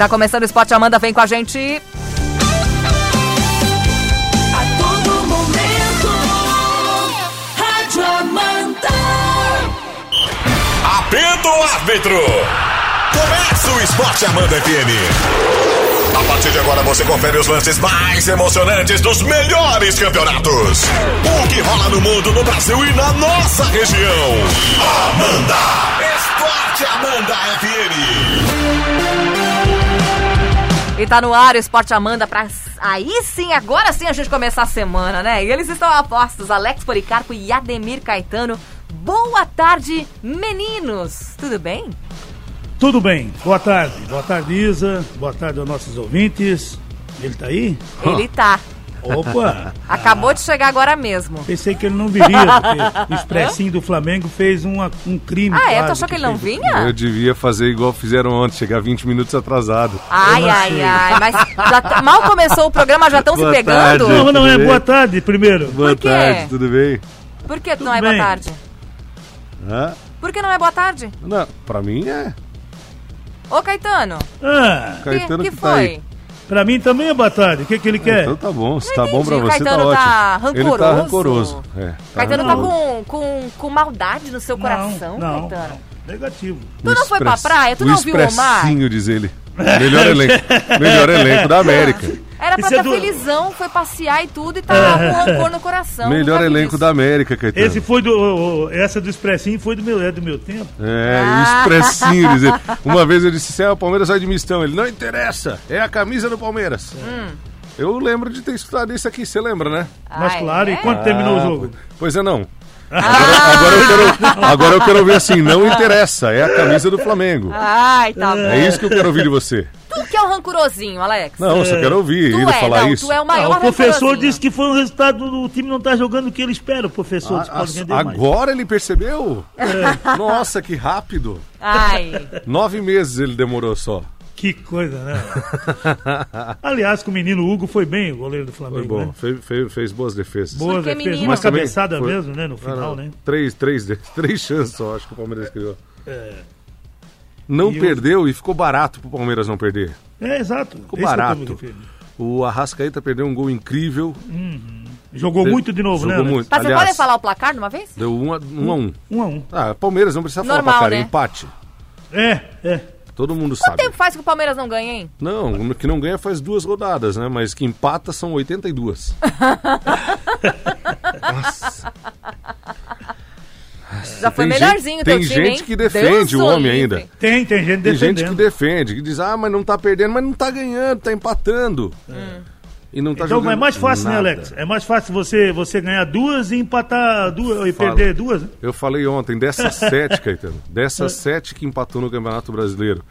tá começando o Esporte Amanda, vem com a gente. A todo momento, Rádio Amanda. Apito o árbitro! Começa o Esporte Amanda FM. A partir de agora você confere os lances mais emocionantes dos melhores campeonatos. O que rola no mundo, no Brasil e na nossa região. Amanda! Esporte Amanda FM. E tá no ar o Esporte Amanda pra. Aí sim, agora sim a gente começar a semana, né? E eles estão apostos, Alex Policarpo e Ademir Caetano. Boa tarde, meninos! Tudo bem? Tudo bem, boa tarde. Boa tarde, Isa. Boa tarde aos nossos ouvintes. Ele tá aí? Ele tá. Opa! Acabou de chegar agora mesmo. Pensei que ele não viria, porque o expressinho do Flamengo fez uma- um crime. Ah, é? Tu achou que ele não vinha? Eu devia fazer igual fizeram ontem, chegar 20 minutos atrasado. Ai, ai, ai. Mas já tá- mal começou o programa, já estão se pegando? tarde. Não, não, é boa tarde primeiro. Boa quê? tarde, tudo bem? Por que Tudo não é boa tarde? Hã? Por que não é boa tarde? Não, pra mim é. Ô, Caetano, Ah, que, Caetano que que, tá foi? aí. Pra mim também é boa tarde. O que, que ele quer? Então tá bom, se Não tá bom pra você, tá Caetano ótimo. tá Ele tá rancoroso? rancoroso. É, tá Caetano tá rancoroso. com, com, com maldade no seu coração, não, Caetano. não, negativo. Tu não foi pra praia? Tu o não viu o mar? diz ele. Melhor elenco, melhor elenco da América. Era pra Isso é estar do- felizão, foi passear e tudo e tá com rancor no coração. melhor elenco isso. da América, Caetano. Esse foi do. essa do expressinho foi do meu, é do meu tempo. É, Ah. o expressinho. Uma vez eu disse, é, o Palmeiras sai de mistão. Ele, não interessa, é a camisa do Palmeiras. Hum. Eu lembro de ter escutado isso aqui, você lembra, né? Mas Ai, claro, é? e quando terminou o jogo? Pois é, não. Agora, agora eu quero, agora eu quero ouvir assim, não interessa, é a camisa do Flamengo. Ai, tá bom. É isso que eu quero ouvir de você. Que é o rancorosinho, Alex. Não, eu só quero ouvir tu ele é, falar não, isso. tu é o Ah, maior o professor disse que foi um resultado do time não estar jogando o que ele espera. O professor Ah, mais. agora ele percebeu? Nossa, que rápido. Ai, Nove meses ele demorou só. Que coisa, né? Aliás, que o menino Hugo foi bem, o goleiro do Flamengo. Foi bom, Né? fez, fez- fez boas defesas. Boa, Porque fez menino- uma cabeçada foi- mesmo, né? No final, Não, não, né? Três, três, três chances só, acho que o Palmeiras criou. É, Não E o- perdeu e ficou barato pro Palmeiras não perder. é exato. Ficou Esse eu tô barato. O Arrascaeta perdeu um gol incrível. Jogou De- muito de novo, jogou né? Muito. mas você Aliás, pode falar o placar de uma vez? Deu um a um. A um. Um a um. Ah, Palmeiras não precisa falar Normal, pra cara, né? empate. É, é. Todo mundo Quanto sabe. tempo faz que o Palmeiras não ganha, hein? Não, que não ganha faz duas rodadas, né? Mas que empata são 82. Nossa. Já foi Tem melhorzinho gente- teu tem time, gente hein? que defende Deus o homem livre. ainda. Tem, tem gente Tem gente defendendo. que defende, que diz, ah, mas não tá perdendo, mas não tá ganhando, tá empatando. E não tá Então jogando é mais fácil, né, nada. Alex? É mais fácil você, você ganhar duas e empatar duas e Fala. perder duas, né? Eu falei ontem, dessas sete, Caetano, dessas sete que empatou no Campeonato Brasileiro,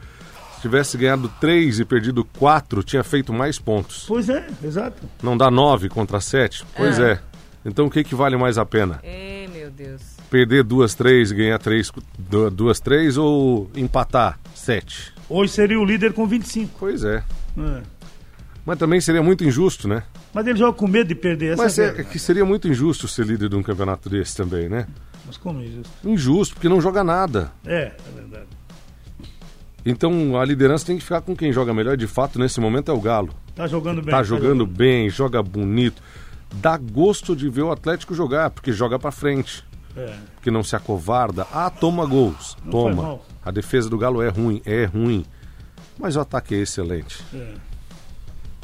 se tivesse ganhado três e perdido quatro, tinha feito mais pontos. Pois é, exato. Não dá nove contra sete? Pois é. Então o que, que vale mais a pena? Ê, meu Deus. Perder duas, três e ganhar três, du- duas, três ou empatar sete? Hoje seria o líder com 25. Pois é. É. Mas também seria muito injusto, né? Mas ele joga com medo de perder essa Mas é, é, é que seria muito injusto ser líder de um campeonato desse também, né? Mas como isso? Injusto, porque não joga nada. É, é verdade. Então a liderança tem que ficar com quem joga melhor. De fato, nesse momento é o Galo. Tá jogando bem. Tá jogando bem, joga bonito. Dá gosto de ver o Atlético jogar, porque joga pra frente. É. Que não se acovarda. Ah, toma gols. Não toma. A defesa do Galo é ruim, é ruim. Mas o ataque é excelente.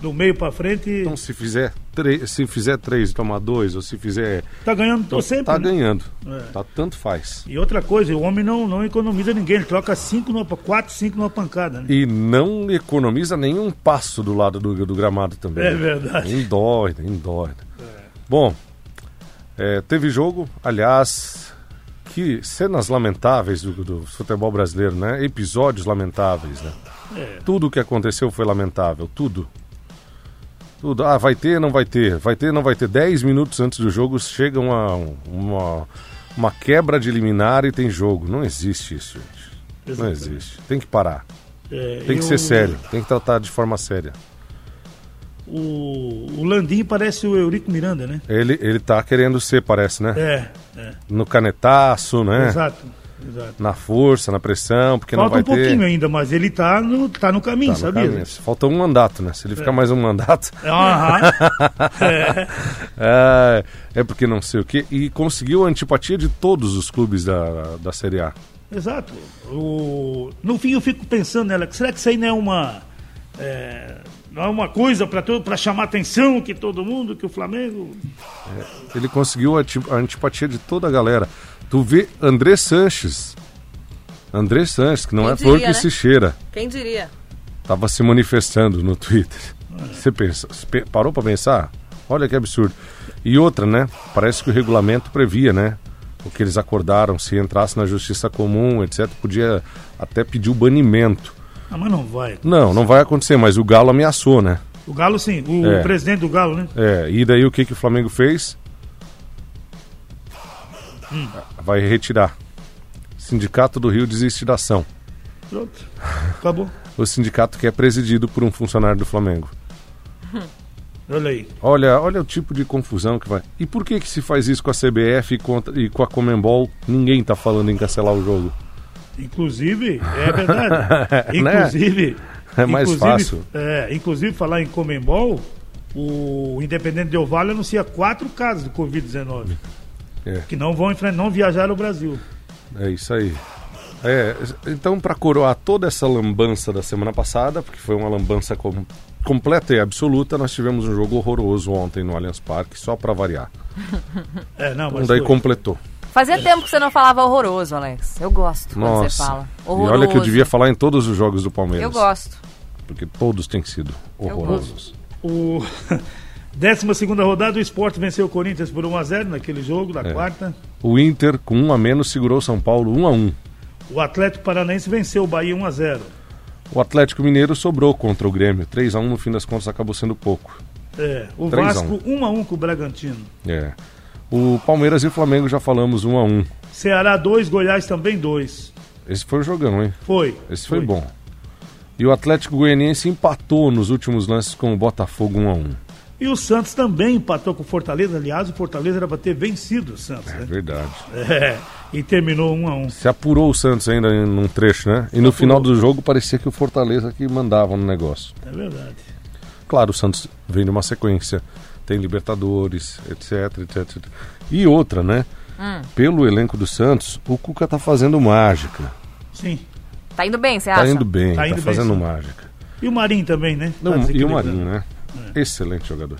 Do meio pra frente, Então se fizer, três, se fizer três e tomar dois, ou se fizer. tá ganhando tô sempre. tá né? ganhando. É. Tá, tanto faz. E outra coisa, o homem não, não economiza ninguém. Ele troca cinco numa, quatro, cinco numa pancada, né? E não economiza nenhum passo do lado do, do gramado também. É verdade. Indóida, indóida. Bom, é, teve jogo, aliás, que cenas lamentáveis do, do futebol brasileiro, né? Episódios lamentáveis, né? É. Tudo o que aconteceu foi lamentável, tudo. Tudo. Ah, vai ter, não vai ter. Vai ter, não vai ter. Dez minutos antes do jogo chega uma, uma, uma quebra de liminar e tem jogo. Não existe isso, gente. Não Exatamente. existe. Tem que parar. É, Tem que e ser sério. Tem que tratar de forma séria. O, o Landim parece o Eurico Miranda, né? Ele, ele tá querendo ser, parece, né? É, é. No canetaço, né? Exato. Exato. na força, na pressão, porque Falta não vai um pouquinho ter. ainda, mas ele tá no, tá no caminho, Tá no sabia? caminho. Falta um mandato, né? Se ele ficar mais um mandato. Aham. É. É, é porque não sei o quê. E conseguiu a antipatia de todos os clubes da, da Série A. Exato. O... No fim eu fico pensando, né, Alex, será que isso aí não é uma. é, Não é uma coisa para chamar atenção que todo mundo, que o Flamengo. Ele conseguiu a, a antipatia de toda a galera. Tu vê André Sanches. André Sanches, que não Quem é flor diria, que né? se cheira. Quem diria? Tava se manifestando no Twitter. Você pensa, você pe- parou pra pensar? Olha que absurdo. E outra, né? Parece que o regulamento previa, né? O que eles acordaram, se entrasse na justiça comum, etc., podia até pedir o banimento. Ah, mas não vai. Não, não vai acontecer, mas o Galo ameaçou, né? O Galo, sim. O É. presidente do Galo, né? É, e daí o que, que o Flamengo fez? Vai retirar. Sindicato do Rio desiste da ação. Pronto. Acabou. O sindicato que é presidido por um funcionário do Flamengo. Olha aí. Olha, olha o tipo de confusão que vai. E por que que se faz isso com a CBF e, contra- e com a Comembol? Ninguém tá falando em cancelar o jogo. Inclusive, é verdade. Né? inclusive. É mais inclusive, fácil. É, inclusive, falar em Comembol, o Independente Del Vale anuncia quatro casos de Covid-19 É. que não vão não viajar ao Brasil. É isso aí. É, então, para coroar toda essa lambança da semana passada, porque foi uma lambança com- completa e absoluta, nós tivemos um jogo horroroso ontem no Allianz Parque, só para variar. É, não, Então daí foi. completou. Fazia tempo que você não falava horroroso, Alex. Eu gosto quando você Nossa. fala. E Horroroso. olha que eu devia falar em todos os jogos do Palmeiras. Eu gosto. Porque todos têm sido horrorosos. O 12 rodada, o Sport venceu o Corinthians por 1x0 naquele jogo da É. quarta. O Inter, com um a menos, segurou São Paulo 1 a 1 O Atlético Paranaense venceu o Bahia 1x0. O Atlético Mineiro sobrou contra o Grêmio. 3 a 1 no fim das contas acabou sendo pouco. É, o 3 a 1. Vasco 1x1 com o Bragantino. É. O Palmeiras e o Flamengo já falamos 1 a 1 Ceará 2, Goiás também 2. Esse foi o jogão, hein? Foi. Esse foi, bom. E o Atlético Goianiense empatou nos últimos lances com o Botafogo 1 a 1 E o Santos também empatou com o Fortaleza. Aliás, o Fortaleza era para ter vencido o Santos. É né? verdade. É, e terminou 1x1. Se apurou o Santos ainda em- num trecho, né? E no final do jogo parecia que o Fortaleza que mandava no negócio. É verdade. Claro, o Santos vem numa sequência. Tem Libertadores, etc, etc. etc. E outra, né? Pelo elenco do Santos, o Cuca tá fazendo mágica. Sim. Tá indo bem, você Tá acha? indo bem, Tá tá, indo bem, fazendo sim. mágica. E o Marinho também, né? Tá Não, e o. Marinho, né? Excelente jogador.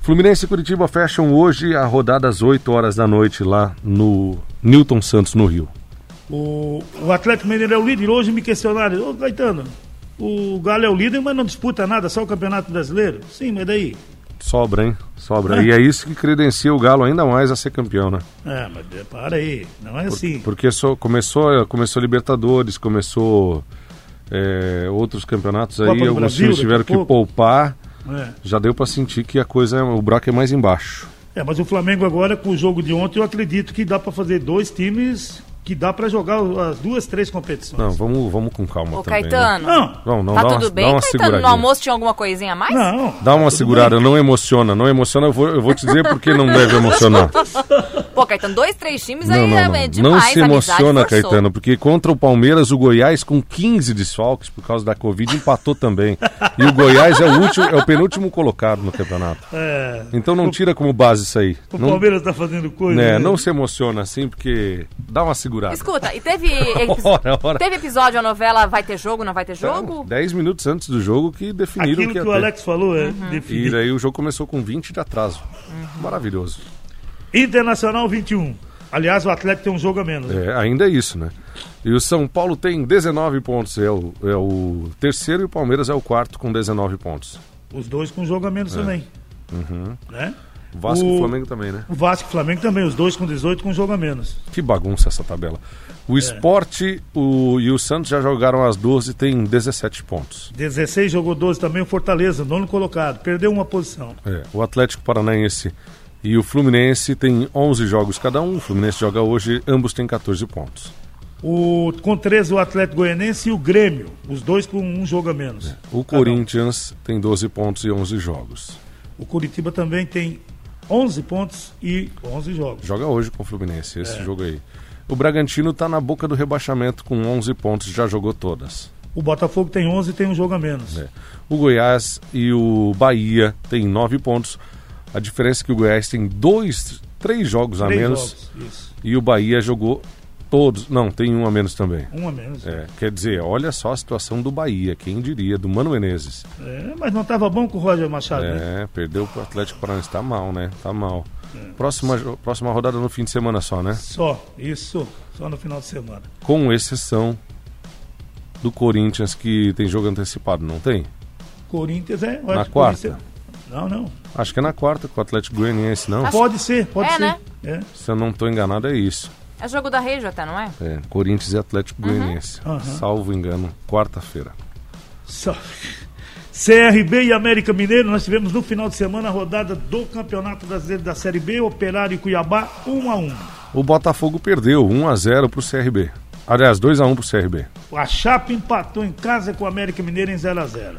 Fluminense e Curitiba fecham hoje a rodada às 8 horas da noite lá no Newton Santos, no Rio. O, o Atlético Mineiro é o líder. Hoje me questionaram, ô Caetano, o Galo é o líder, mas não disputa nada, só o Campeonato Brasileiro. Sim, mas daí? Sobra, hein? Sobra. É. E é isso que credencia o Galo ainda mais a ser campeão, né? É, mas para aí, não é assim. Porque só começou, começou Libertadores, começou é, outros campeonatos Copa aí, alguns Brasil, times tiveram que pouco. poupar. É. Já deu pra sentir que a coisa, é- o buraco é mais embaixo. É, mas o Flamengo agora, com o jogo de ontem, eu acredito que dá para fazer dois times que dá para jogar as duas, três competições. Não, vamos, vamos com calma Ô, também. né? Caetano. Não, Não, não, Tá tudo uma, bem, dá uma Caetano? No almoço tinha alguma coisinha a mais? não. Dá uma tudo segurada, bem. não emociona, não emociona, eu vou, eu vou te dizer porque não deve emocionar. Pô, Caetano, dois, três times Não, aí não, é não. demais. Não se emociona. Caetano, porque contra o Palmeiras, o Goiás, com 15 desfalques por causa da Covid, empatou também. E o Goiás é o, último, é o penúltimo colocado no campeonato. É, Então não tira como base isso aí. o Não, Palmeiras tá fazendo coisa. né, né? não se emociona assim, porque dá uma segurada. Escuta, e teve, Ora, ora. teve episódio, a novela vai ter jogo, não vai ter jogo? Então, 10 minutos antes do jogo que definiram Aquilo que que, o ter. Alex falou é Uhum. E daí o jogo começou com 20 de atraso. Maravilhoso. Internacional 21. Aliás, o Atlético tem um jogo a menos. né? É, ainda é isso, né? E o São Paulo tem 19 pontos, é o, é o terceiro e o Palmeiras é o quarto com 19 pontos. Os dois com jogo a menos também. Né? O Vasco e O- o Flamengo também, né? O Vasco e o Flamengo também, os dois com 18 com um jogo a menos. Que bagunça essa tabela. O Esporte o, e o Santos já jogaram às 12 e tem 17 pontos. 16 jogou 12 também o Fortaleza, nono colocado. Perdeu uma posição. É, o Atlético Paranaense e o Fluminense tem 11 jogos cada um. O Fluminense joga hoje, ambos têm 14 pontos. O, com 13 o Atlético Goianense e o Grêmio. Os dois com um jogo a menos. O Cada um. Corinthians tem 12 pontos e 11 jogos. O Curitiba também tem 11 pontos e 11 jogos. Joga hoje com o Fluminense, esse jogo aí. O Bragantino está na boca do rebaixamento com 11 pontos, já jogou todas. O Botafogo tem 11 e tem um jogo a menos. É. O Goiás e o Bahia têm 9 pontos. A diferença é que o Goiás tem dois, três jogos a Três menos jogos, e o Bahia jogou todos. Não, tem um a menos também. Um a menos. É, quer dizer, olha só a situação do Bahia, quem diria, do Mano Menezes. É, mas não estava bom com o Roger Machado, né? É, perdeu pro Atlético Paranaense, tá mal, né? Tá mal. Próxima, próxima rodada no fim de semana só, né? Só, isso, só no final de semana. Com exceção do Corinthians que tem jogo antecipado, não tem? Corinthians é. eu Na quarta? Corinthians- Não, não. Acho que é na quarta com o Atlético Goianiense, não? Acho- Pode ser, pode É, ser. né? É. Se eu não estou enganado, é isso. É jogo da Rejo até, não é? É, Corinthians e Atlético Goianiense. Aham. Salvo engano, quarta-feira. Só. CRB e América Mineiro, nós tivemos no final de semana a rodada do Campeonato Brasileiro da Série B, Operário e Cuiabá, 1 a 1 O Botafogo perdeu 1 a 0 pro CRB. Aliás, 2 a 1 pro CRB. A Chape empatou em casa com o América Mineiro em 0 a 0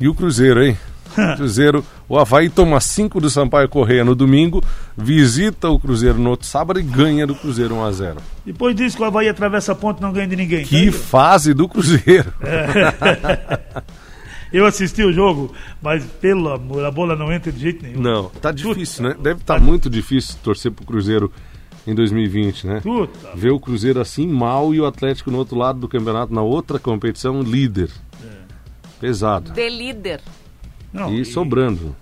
E o Cruzeiro, hein? Cruzeiro, o Havaí toma 5 do Sampaio Correia no domingo, visita o Cruzeiro no outro sábado e ganha do Cruzeiro 1 a 0 Depois disso que o Havaí atravessa a ponte e não ganha de ninguém. Que Tá? fase do Cruzeiro! Eu assisti o jogo, mas pelo amor, a bola não entra de jeito nenhum. Não, tá difícil, né? Deve estar muito difícil torcer pro Cruzeiro em 2020, né? Puta. Ver o Cruzeiro assim mal e o Atlético no outro lado do campeonato, na outra competição, líder. Pesado. De líder. Não, E sobrando.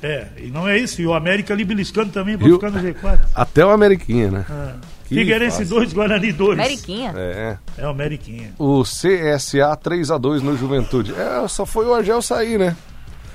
É, e não é isso. E o América ali beliscando também pra Viu? ficar no G4. Até o Ameriquinha, né? Que Figueirense fase. 2, Guarani 2. Ameriquinha. É. É o Ameriquinha. O CSA 3 a 2 no Juventude. É, só foi o Argel sair, né?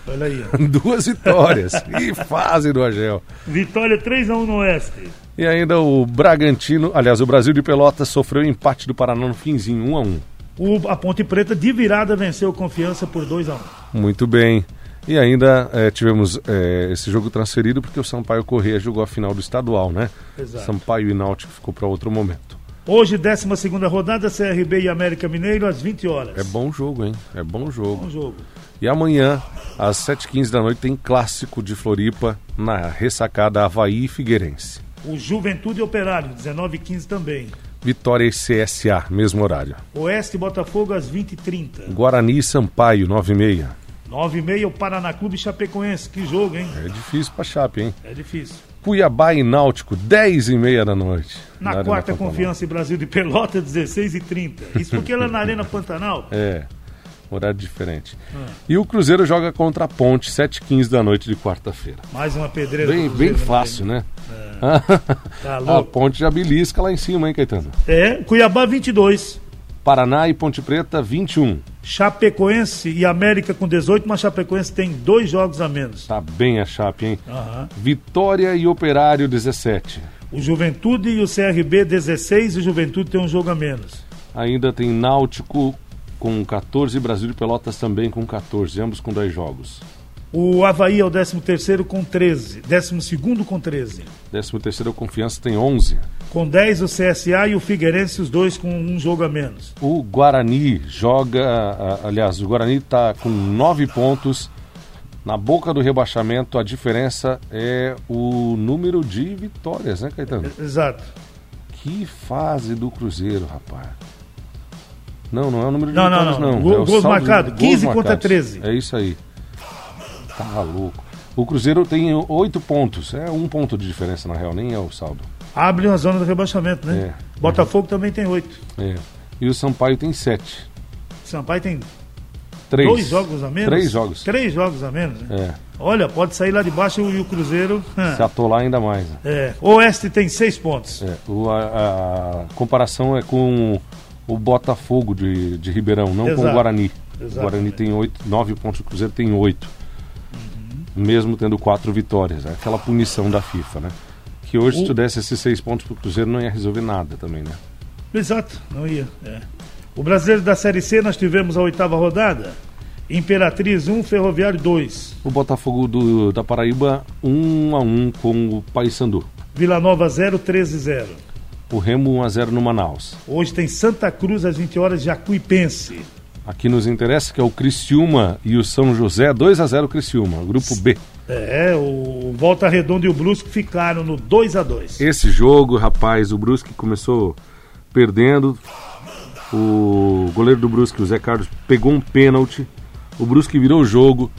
Olha aí. ó. Duas vitórias. que fase do Argel. Vitória 3x1 no Oeste. E ainda o Bragantino, aliás, o Brasil de Pelotas sofreu empate do Paraná no finzinho, 1 a 1 O, a Ponte Preta de virada venceu o Confiança por 2x1. Muito bem. E ainda eh, tivemos eh, esse jogo transferido porque o Sampaio Corrêa jogou a final do estadual, né? Exato. Sampaio e Náutico ficou para outro momento. Hoje, 12 rodada, CRB e América Mineiro, às 20 horas. É bom jogo, hein? É bom jogo. Bom jogo. E amanhã, às 7h15 da noite, tem clássico de Floripa na ressacada Havaí e Figueirense. O Juventude Operário, 19 h 15 também. Vitória e CSA, mesmo horário. Oeste e Botafogo, às 20h30. Guarani e Sampaio, 9h30. 9h30, o Paraná Clube Chapecoense. Que jogo, hein? É difícil pra Chape, hein? É difícil. Cuiabá e Náutico, 10h30 da noite. Na, Arena quarta. Confiança e Brasil de Pelota, 16h30. Isso porque ela é na Arena Pantanal. É, horário diferente. E o Cruzeiro joga contra a Ponte, 7h15 da noite de quarta-feira. Mais uma pedreira. Bem, bem né? fácil, né? Tá a. Ponte já belisca lá em cima, hein, Caetano? É, Cuiabá 22. Paraná e Ponte Preta, 21. Chapecoense e América com 18, mas Chapecoense tem dois jogos a menos. Tá bem a Chape, hein? Aham. Vitória e Operário, 17. O Juventude e o CRB 16 e o Juventude tem um jogo a menos. Ainda tem Náutico com 14 e Brasil de Pelotas também com 14, ambos com dois jogos. O Havaí é o 13º com 13. 12º com 13. 13 terceiro Confiança tem 11. Com 10 o CSA e o Figueirense, os dois com um jogo a menos. O Guarani joga, aliás, o Guarani está com 9 pontos. Na boca do rebaixamento, a diferença é o número de vitórias, né, Caetano? Exato. Que fase do Cruzeiro, rapaz. Não, não é o número de Não, não, vitórias, não. não. Gol- é o gols marcados, 15 contra marcados. 13. É isso aí. Tá louco. O Cruzeiro tem 8 pontos. É um ponto de diferença, na real, nem é o saldo. Abre uma zona do rebaixamento, né? É. Botafogo também tem 8. É. E o Sampaio tem 7. Sampaio tem Três. dois jogos a menos. Três jogos. Três jogos a menos. né? É. Olha, pode sair lá de baixo e o Cruzeiro. Se atolar ainda mais. né? É. Oeste tem seis pontos. É, o- a, a comparação é com o Botafogo de, de Ribeirão, não com o Exato. Guarani. O Exatamente. Guarani tem oito, nove pontos, o Cruzeiro tem oito. Mesmo tendo quatro vitórias. É aquela punição da FIFA, né? Que hoje, se O- tu desse esses seis pontos pro Cruzeiro, não ia resolver nada também, né? Exato, não ia. é. O brasileiro da Série C, nós tivemos a oitava rodada. Imperatriz 1, Ferroviário 2. O Botafogo do, da Paraíba, um a um com o Paysandu. Vila Nova 0, 13 0. O Remo 1 a 0 no Manaus. Hoje tem Santa Cruz às 20 horas, Jacuipense. Aqui nos interessa que é o Criciúma e o São José, 2 a 0 Criciúma, grupo B. É, o Volta Redonda e o Brusque ficaram no 2 a 2 Esse jogo, rapaz, o Brusque começou perdendo. O goleiro do Brusque, o Zé Carlos, pegou um pênalti. O Brusque virou o jogo.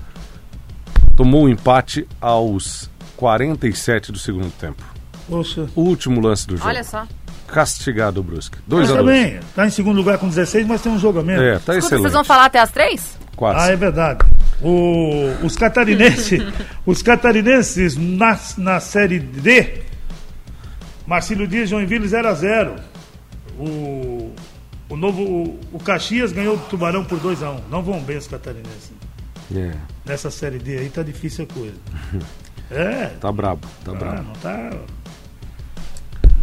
Tomou o empate aos 47 do segundo tempo. Poxa. O último lance do jogo. Olha só. Castigado o Brusque. Mas 2 a 2 também, tá em segundo lugar com 16, mas tem um jogo a menos. É, tá Escuta, excelente. vocês vão falar até as três? Quase. Ah, é verdade. O- os catarinenses, os catarinenses na, na série D, Marcílio Dias, Joinville 0 a 0 O, o novo, o, o Caxias ganhou do Tubarão por 2 a 1 Não vão bem os catarinenses. É, Nessa série D aí tá difícil a coisa. É, tá brabo, tá ah, brabo. não tá.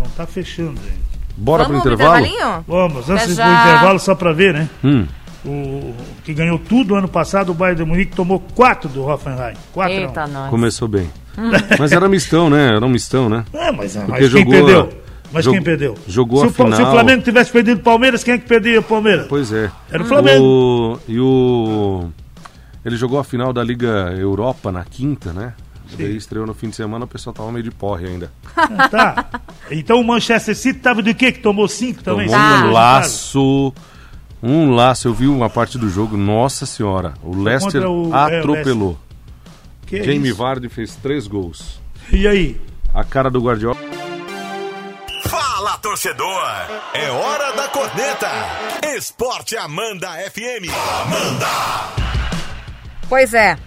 Não tá fechando, gente. Bora Vamos pro intervalo? intervalinho? Vamos, antes do intervalo, só pra ver, né? Hum, O que ganhou tudo ano passado, o Bayern de Munique tomou 4 do Hoffenheim. 4 Eita, nós. começou bem. Mas era mistão, né? Era um mistão, né? É, mas, mas Porque quem jogou- perdeu? Mas jogou- quem perdeu? jogou se a o, Pa- Se final. o Flamengo tivesse perdido o Palmeiras, quem é que perdia o Palmeiras? Pois é. Era o Flamengo. O- e o. Ele jogou a final da Liga Europa na quinta, né? Daí estreou no fim de semana, o pessoal tava meio de porre ainda. Ah, tá. Então o Manchester City tava de quê? Que tomou 5 também? Tomou Cinco um laço. Um laço, eu vi uma parte do jogo, nossa senhora. O Leicester o- é, o atropelou. é Jamie isso? Vardy fez três gols. E aí? A cara do Guardiola. Fala, torcedor! É hora da corneta! Esporte Amanda FM. Pois é.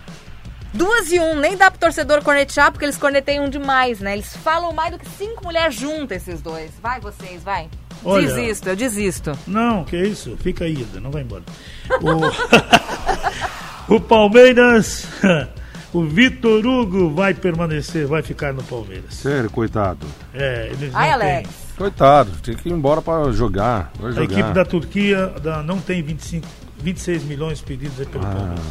Duas e um, nem dá pro torcedor cornetear, porque eles corneteiam demais, né? Eles falam mais do que cinco mulheres juntas, esses dois. Vai vocês, vai. Olha. Desisto, eu desisto. Não, que isso? Fica aí, não vai embora. O, o Palmeiras, o Vitor Hugo vai permanecer, vai ficar no Palmeiras. Sério, coitado. É, eles Ai, não têm- Alex. Coitado, tem que ir embora pra jogar. Vai A jogar. equipe da Turquia da- não tem 25, 26 milhões pedidos aí Ah. pelo Palmeiras.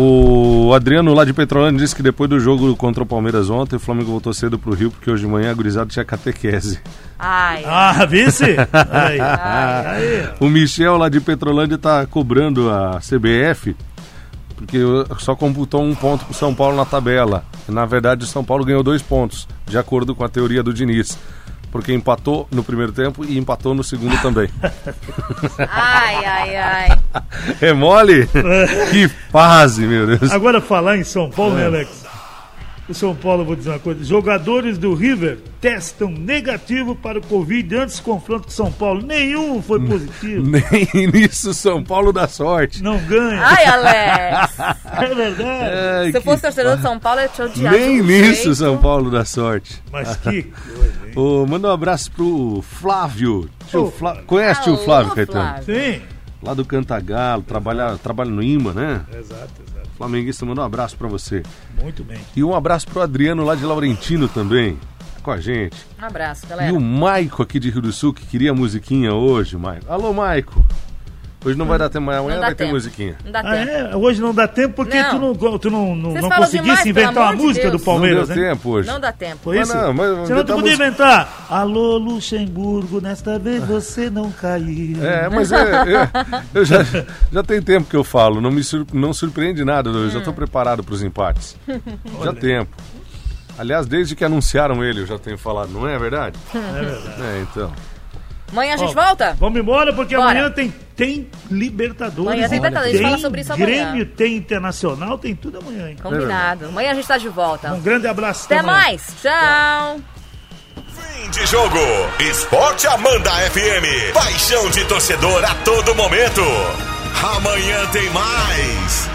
O Adriano lá de Petrolândia disse que depois do jogo contra o Palmeiras ontem, o Flamengo voltou cedo pro Rio, porque hoje de manhã a gurizada tinha catequese. Ai. Ah, vice? Aí. aí. O Michel lá de Petrolândia tá cobrando a CBF, porque só computou um ponto pro São Paulo na tabela. Na verdade, o São Paulo ganhou dois pontos, de acordo com a teoria do Diniz. Porque empatou no primeiro tempo e empatou no segundo também. Ai, ai, ai. É mole? que fase, meu Deus. Agora falar em São Paulo, É. né, Alex? O São Paulo, vou dizer uma coisa. Jogadores do River testam negativo para o Covid antes do confronto com São Paulo. Nenhum foi positivo. Nem nisso São Paulo dá sorte. Não ganha. Ai, Alex. É verdade. Ai, Se eu fosse torcedor de São Paulo, eu ia te odiar. Nem nisso jeito. São Paulo dá sorte. Mas que coisa, hein? Ô, manda um abraço pro Flávio. Tio Ô, Flá- Conhece Alô, Flávio, Caetano? Flávio. Sim. Lá do Cantagalo, trabalha, trabalha no IMA, né? Exato, exato. Flamenguista, manda um abraço pra você. Muito bem. E um abraço pro Adriano lá de Laurentino também, com a gente. Um abraço, E galera. o Maico aqui de Rio do Sul, que queria musiquinha hoje, Maico. Alô, Maico. Hoje não vai dar tempo, mas amanhã vai ter tempo. musiquinha. Não dá Ah, tempo. é? Hoje não dá tempo porque Não. tu não, tu não, não, Vocês não falam conseguisse demais, pelo inventar uma amor de música Deus. do Palmeiras, não deu né? tempo hoje. Não dá tempo. Foi Mas isso? não, mas Senão tu podia inventar. Alô, Luxemburgo, nesta vez você não caiu. É, mas é, é, eu já, já tem tempo que eu falo, não me sur- não surpreende nada, eu já estou preparado para os empates. Já tempo. Aliás, desde que anunciaram ele, eu já tenho falado, não é verdade? É verdade. É, então. Amanhã a gente Ó, volta? Vamos embora porque Bora. amanhã tem, tem Libertadores. Amanhã tem Libertadores, a gente fala sobre isso amanhã. Grêmio, tem Internacional, tem tudo amanhã. Hein? Combinado. Amanhã a gente tá de volta. Um grande abraço. Até amanhã. mais. Tchau. Fim de jogo. Esporte Amanda FM. Paixão de torcedor a todo momento. Amanhã tem mais.